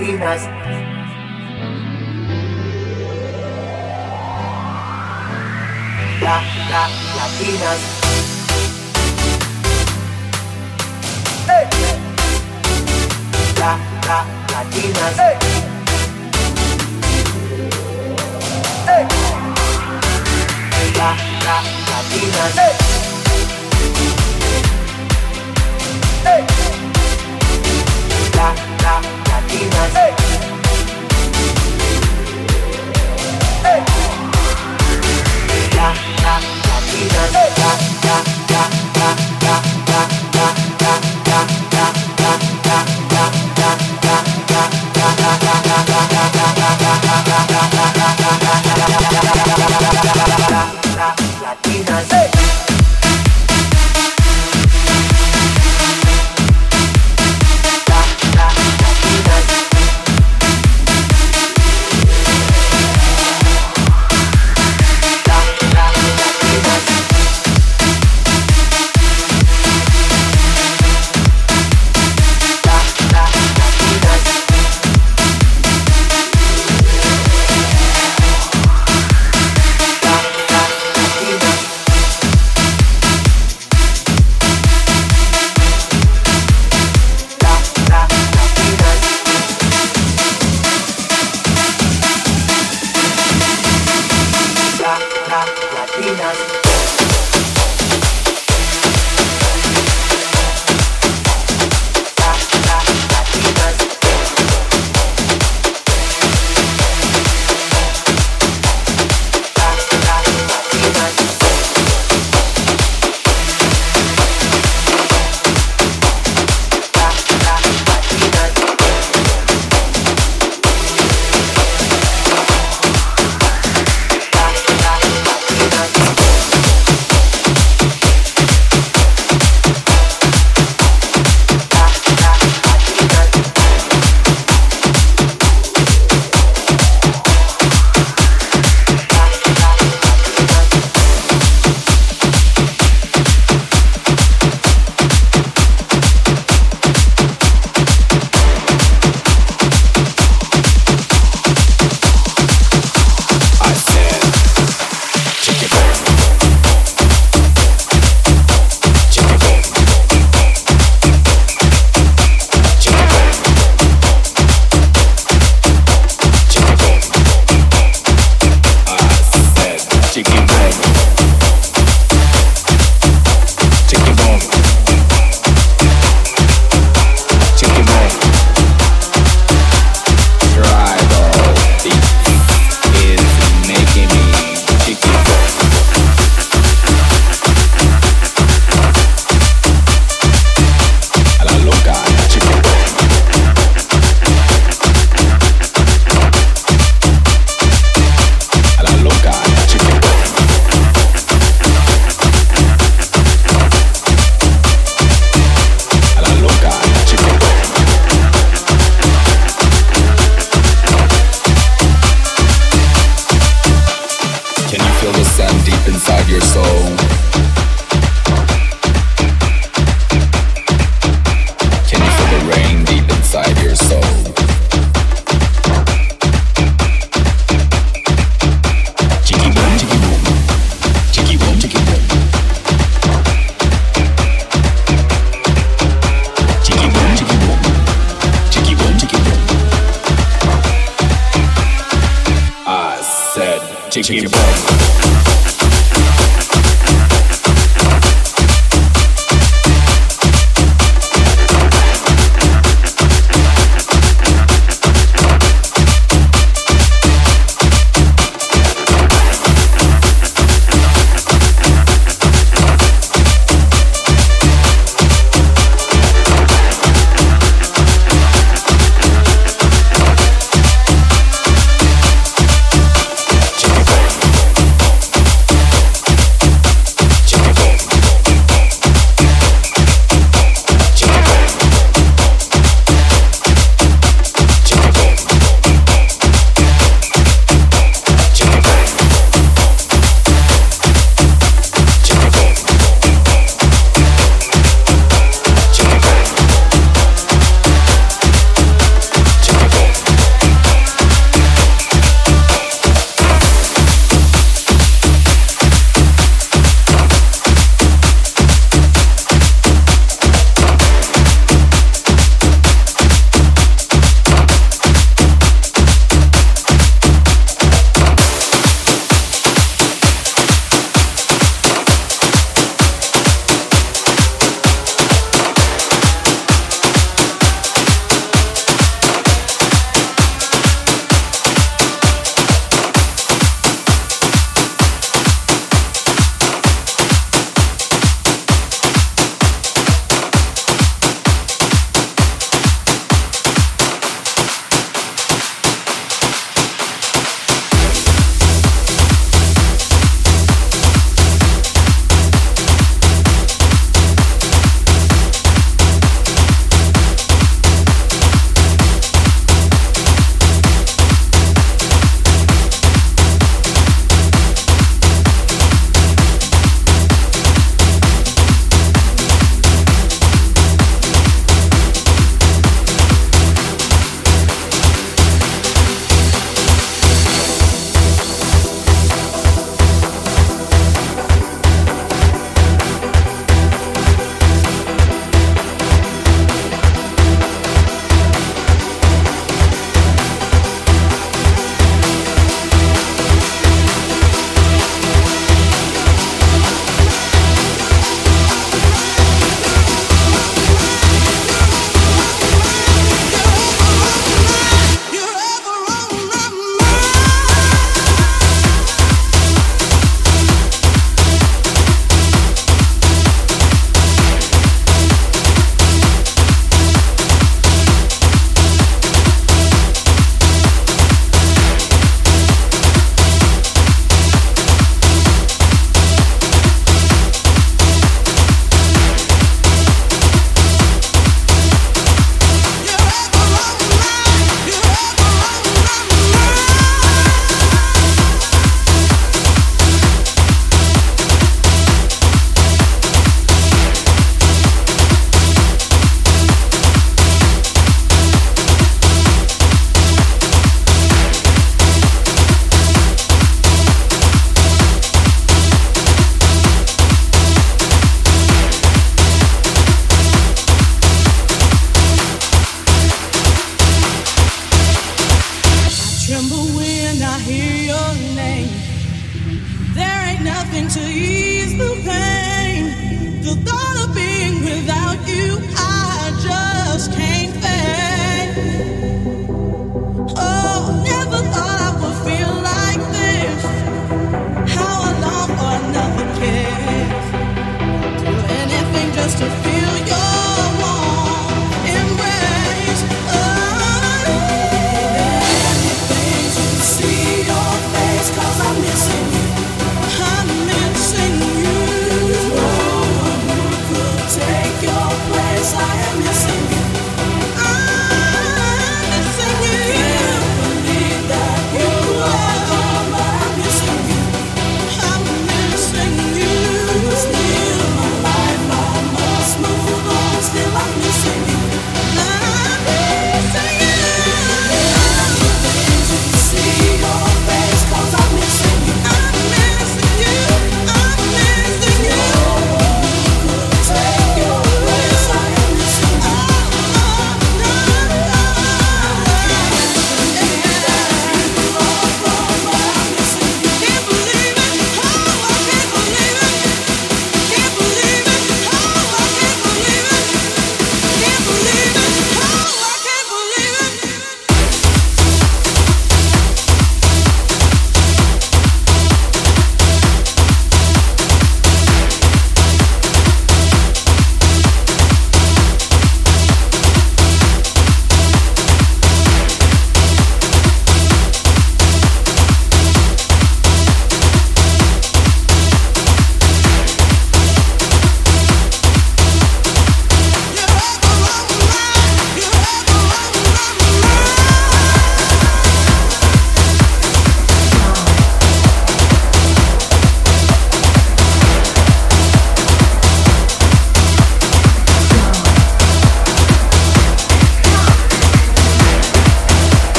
latinas. La, la, latinas. La, la, latinas. Hey. Hey. La, la, latinas. Latinas. La,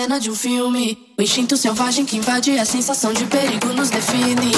cena de um filme. O instinto selvagem que invade a sensação de perigo nos define.